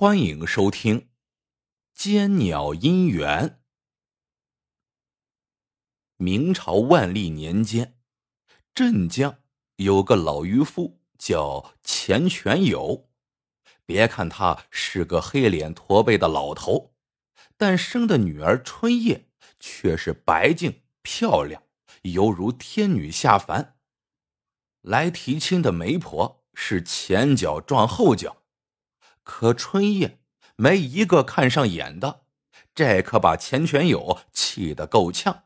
欢迎收听《奸鸟姻缘》。明朝万历年间，镇江有个老渔夫叫钱全友。别看他是个黑脸驼背的老头，但生的女儿春叶却是白净漂亮，犹如天女下凡。来提亲的媒婆是前脚撞后脚。可春夜没一个看上眼的，这可把钱全友气得够呛。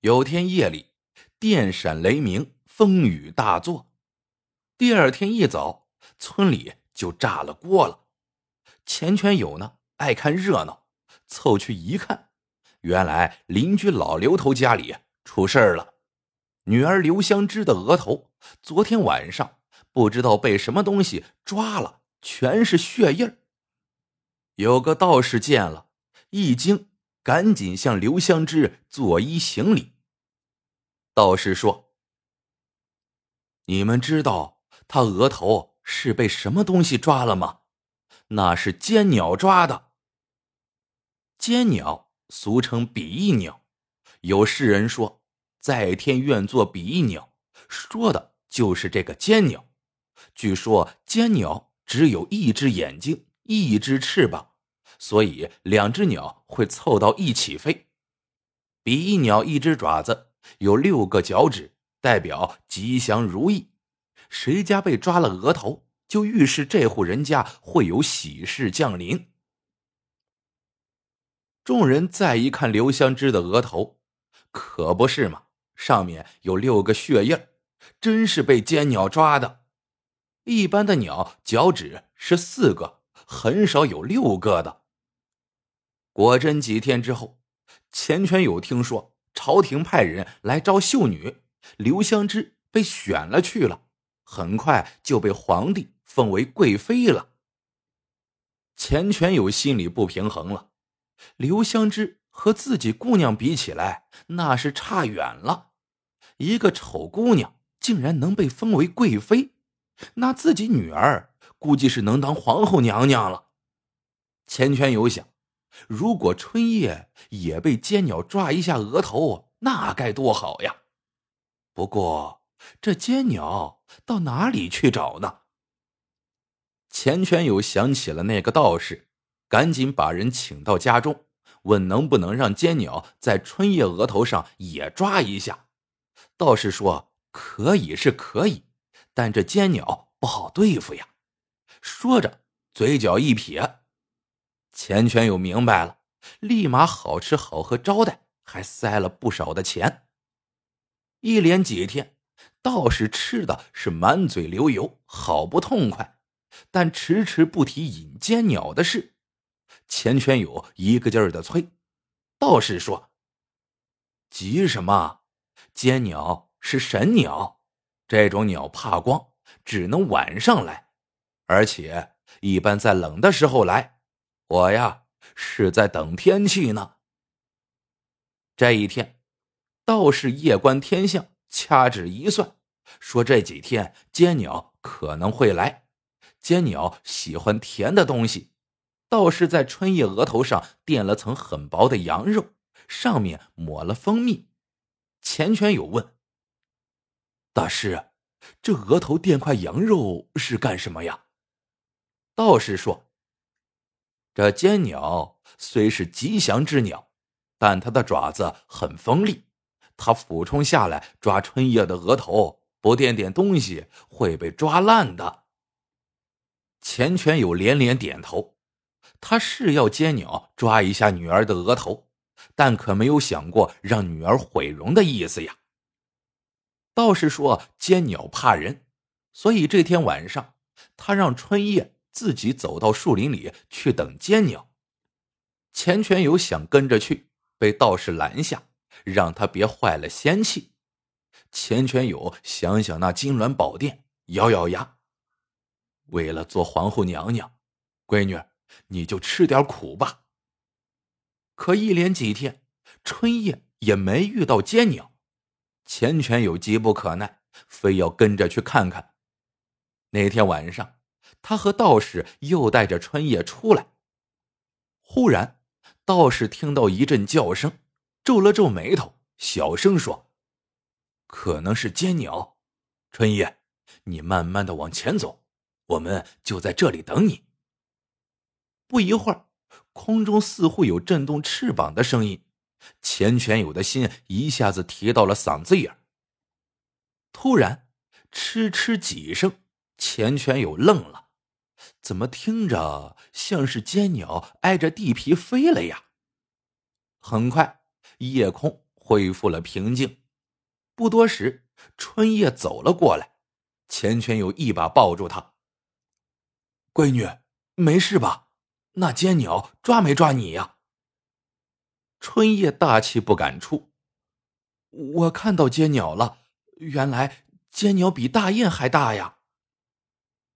有天夜里，电闪雷鸣，风雨大作。第二天一早，村里就炸了锅了。钱全友呢，爱看热闹，凑去一看，原来邻居老刘头家里出事了，女儿刘香芝的额头昨天晚上不知道被什么东西抓了。全是血印儿。有个道士见了，一惊，赶紧向刘香芝作揖行礼。道士说：“你们知道他额头是被什么东西抓了吗？那是奸鸟抓的。奸鸟俗称比翼鸟，有世人说在天愿作比翼鸟，说的就是这个奸鸟。据说奸鸟。”只有一只眼睛，一只翅膀，所以两只鸟会凑到一起飞。比翼鸟一只爪子有六个脚趾，代表吉祥如意。谁家被抓了额头，就预示这户人家会有喜事降临。众人再一看刘香芝的额头，可不是嘛，上面有六个血印真是被奸鸟抓的。一般的鸟脚趾是四个，很少有六个的。果真几天之后，钱全友听说朝廷派人来招秀女，刘香芝被选了去了，很快就被皇帝封为贵妃了。钱全友心里不平衡了，刘香芝和自己姑娘比起来，那是差远了，一个丑姑娘竟然能被封为贵妃。那自己女儿估计是能当皇后娘娘了。钱全友想，如果春夜也被奸鸟抓一下额头，那该多好呀！不过这奸鸟到哪里去找呢？钱全友想起了那个道士，赶紧把人请到家中，问能不能让奸鸟在春夜额头上也抓一下。道士说：“可以是可以。”但这尖鸟不好对付呀！说着，嘴角一撇，钱全友明白了，立马好吃好喝招待，还塞了不少的钱。一连几天，道士吃的是满嘴流油，好不痛快，但迟迟不提引奸鸟的事。钱全友一个劲儿的催，道士说：“急什么？奸鸟是神鸟。”这种鸟怕光，只能晚上来，而且一般在冷的时候来。我呀是在等天气呢。这一天，道士夜观天象，掐指一算，说这几天尖鸟可能会来。尖鸟喜欢甜的东西，道士在春夜额头上垫了层很薄的羊肉，上面抹了蜂蜜。钱全友问。大师，这额头垫块羊肉是干什么呀？道士说：“这奸鸟虽是吉祥之鸟，但它的爪子很锋利，它俯冲下来抓春夜的额头，不垫点东西会被抓烂的。”钱全友连连点头，他是要奸鸟抓一下女儿的额头，但可没有想过让女儿毁容的意思呀。道士说：“奸鸟怕人，所以这天晚上，他让春夜自己走到树林里去等奸鸟。钱全友想跟着去，被道士拦下，让他别坏了仙气。钱全友想想那金銮宝殿，咬咬牙，为了做皇后娘娘，闺女，你就吃点苦吧。可一连几天，春夜也没遇到奸鸟。”钱权友急不可耐，非要跟着去看看。那天晚上，他和道士又带着春叶出来。忽然，道士听到一阵叫声，皱了皱眉头，小声说：“可能是尖鸟。”春叶，你慢慢的往前走，我们就在这里等你。不一会儿，空中似乎有震动翅膀的声音，钱全友的心一下子提到了嗓子眼突然，嗤嗤几声，钱全友愣了，怎么听着像是尖鸟挨着地皮飞了呀？很快，夜空恢复了平静。不多时，春叶走了过来，钱全友一把抱住她：“闺女，没事吧？那尖鸟抓没抓你呀？”春叶大气不敢出：“我看到尖鸟了。”原来尖鸟比大雁还大呀！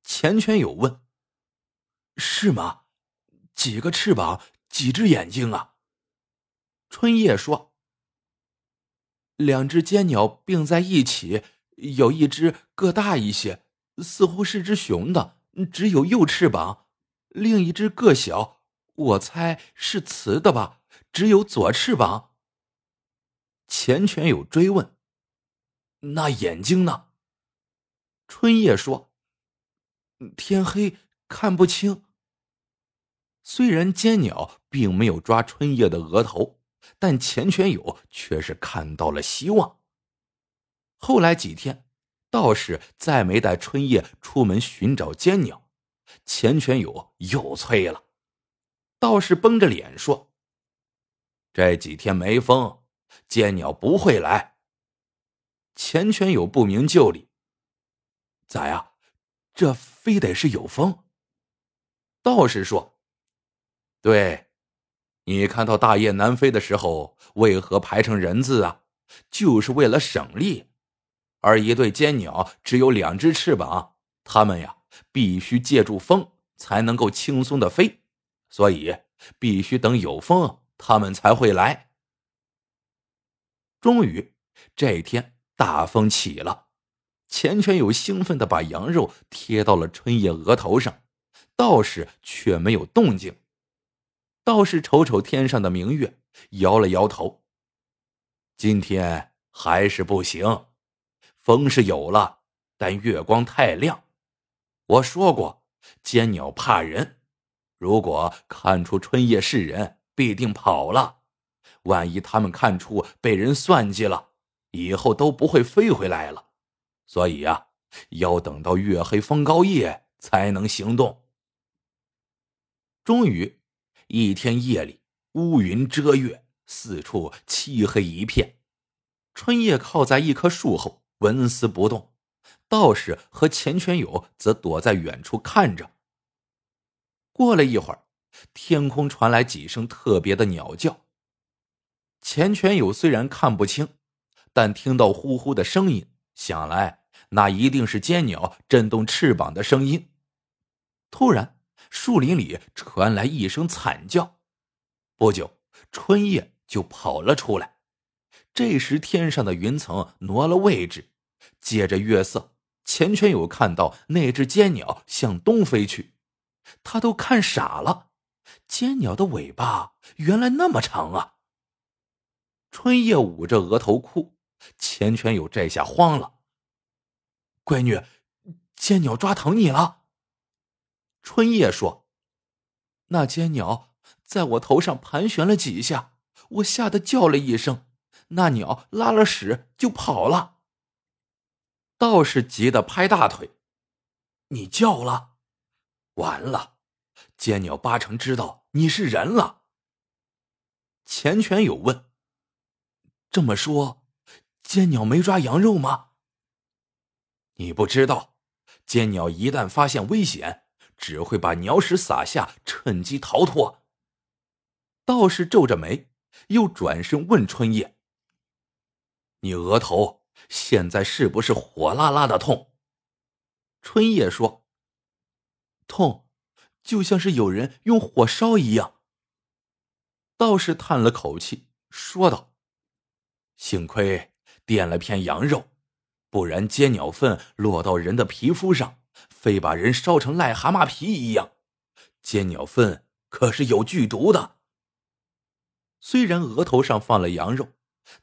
钱全友问：“是吗？几个翅膀，几只眼睛啊？”春叶说：“两只尖鸟并在一起，有一只个大一些，似乎是只雄的，只有右翅膀；另一只个小，我猜是雌的吧，只有左翅膀。”钱全友追问。那眼睛呢？春叶说：“天黑看不清。”虽然尖鸟并没有抓春叶的额头，但钱全友却是看到了希望。后来几天，道士再没带春叶出门寻找尖鸟，钱全友又催了。道士绷着脸说：“这几天没风，尖鸟不会来。”钱全有不明就里，咋呀？这非得是有风？道士说：“对，你看到大雁南飞的时候，为何排成人字啊？就是为了省力。而一对尖鸟只有两只翅膀，它们呀必须借助风才能够轻松的飞，所以必须等有风，他们才会来。终于这天。大风起了，钱全友兴奋的把羊肉贴到了春夜额头上，道士却没有动静。道士瞅瞅天上的明月，摇了摇头。今天还是不行，风是有了，但月光太亮。我说过，尖鸟怕人，如果看出春夜是人，必定跑了。万一他们看出被人算计了。以后都不会飞回来了，所以呀，要等到月黑风高夜才能行动。终于，一天夜里，乌云遮月，四处漆黑一片。春夜靠在一棵树后，纹丝不动。道士和钱全友则躲在远处看着。过了一会儿，天空传来几声特别的鸟叫。钱全友虽然看不清。但听到呼呼的声音，想来那一定是尖鸟震动翅膀的声音。突然，树林里传来一声惨叫，不久，春叶就跑了出来。这时，天上的云层挪了位置，借着月色，钱全友看到那只尖鸟向东飞去，他都看傻了，尖鸟的尾巴原来那么长啊！春叶捂着额头哭。钱全友这下慌了，闺女，尖鸟抓疼你了。春叶说：“那尖鸟在我头上盘旋了几下，我吓得叫了一声，那鸟拉了屎就跑了。”道士急得拍大腿：“你叫了，完了，尖鸟八成知道你是人了。”钱全友问：“这么说？”尖鸟没抓羊肉吗？你不知道，尖鸟一旦发现危险，只会把鸟屎撒下，趁机逃脱。道士皱着眉，又转身问春叶：“你额头现在是不是火辣辣的痛？”春叶说：“痛，就像是有人用火烧一样。”道士叹了口气，说道：“幸亏。”垫了片羊肉，不然尖鸟粪落到人的皮肤上，非把人烧成癞蛤蟆皮一样。尖鸟粪可是有剧毒的。虽然额头上放了羊肉，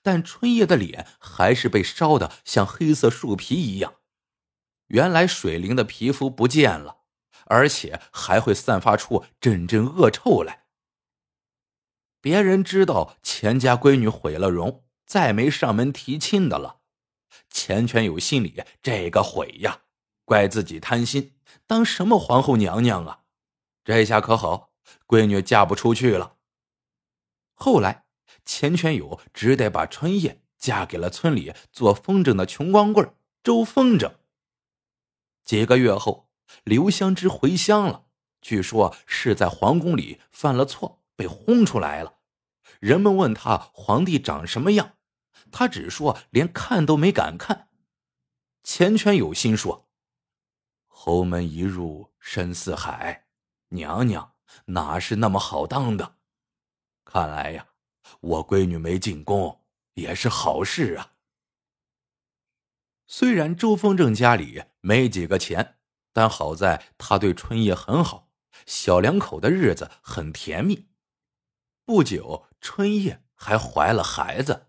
但春叶的脸还是被烧的像黑色树皮一样。原来水灵的皮肤不见了，而且还会散发出阵阵恶臭来。别人知道钱家闺女毁了容，再没上门提亲的了。钱全友心里这个悔呀，怪自己贪心，当什么皇后娘娘啊？这下可好，闺女嫁不出去了。后来，钱全友只得把春燕嫁给了村里做风筝的穷光棍周风筝。几个月后，刘香芝回乡了，据说是在皇宫里犯了错，被轰出来了。人们问他皇帝长什么样，他只说连看都没敢看。钱全有心说：“侯门一入深似海。”娘娘哪是那么好当的？看来呀，我闺女没进宫也是好事啊。虽然周凤正家里没几个钱，但好在他对春叶很好，小两口的日子很甜蜜。不久，春叶还怀了孩子。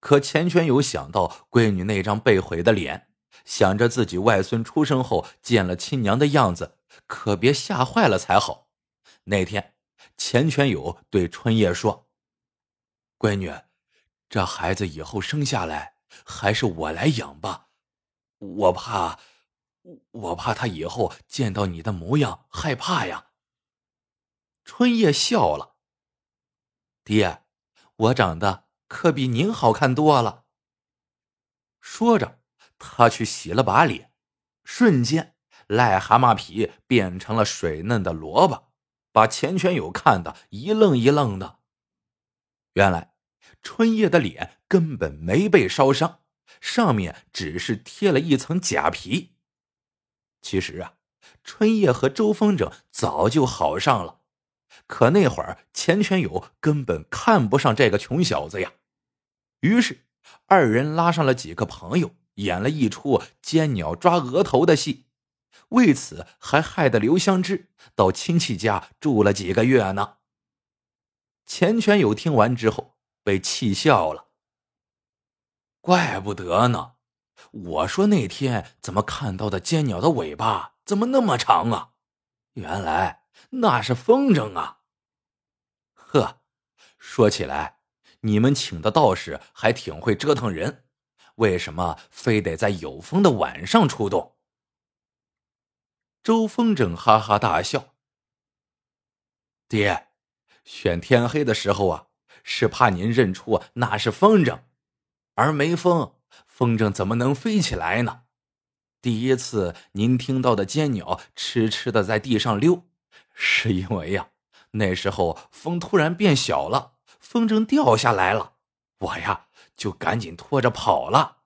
可钱全友想到闺女那张被毁的脸，想着自己外孙出生后见了亲娘的样子。可别吓坏了才好。那天，钱全友对春叶说：“闺女，这孩子以后生下来还是我来养吧，我怕，我怕他以后见到你的模样害怕呀。”春叶笑了：“爹，我长得可比您好看多了。”说着，他去洗了把脸，瞬间。癞蛤蟆皮变成了水嫩的萝卜，把钱全友看得一愣一愣的。原来春叶的脸根本没被烧伤，上面只是贴了一层假皮。其实啊，春叶和周风筝早就好上了，可那会儿钱全友根本看不上这个穷小子呀。于是二人拉上了几个朋友，演了一出尖鸟抓额头的戏。为此，还害得刘香芝到亲戚家住了几个月呢。钱全友听完之后被气笑了。怪不得呢，我说那天怎么看到的尖鸟的尾巴怎么那么长啊？原来那是风筝啊！呵，说起来，你们请的道士还挺会折腾人，为什么非得在有风的晚上出动？周风筝哈哈大笑：“爹，选天黑的时候啊，是怕您认出那是风筝，而没风，风筝怎么能飞起来呢？第一次您听到的尖鸟痴痴的在地上溜，是因为呀，那时候风突然变小了，风筝掉下来了，我呀就赶紧拖着跑了。”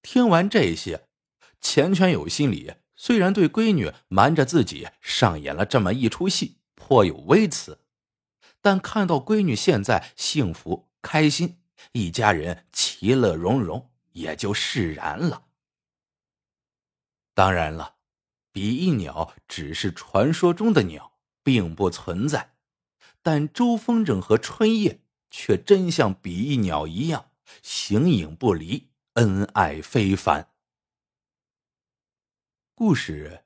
听完这些，钱全友心里。虽然对闺女瞒着自己上演了这么一出戏颇有微词，但看到闺女现在幸福开心，一家人其乐融融，也就释然了。当然了，比翼鸟只是传说中的鸟，并不存在，但周风筝和春叶却真像比翼鸟一样形影不离，恩爱非凡。故事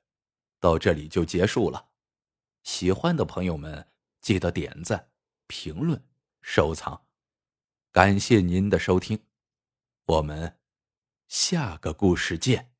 到这里就结束了，喜欢的朋友们记得点赞、评论、收藏，感谢您的收听，我们下个故事见。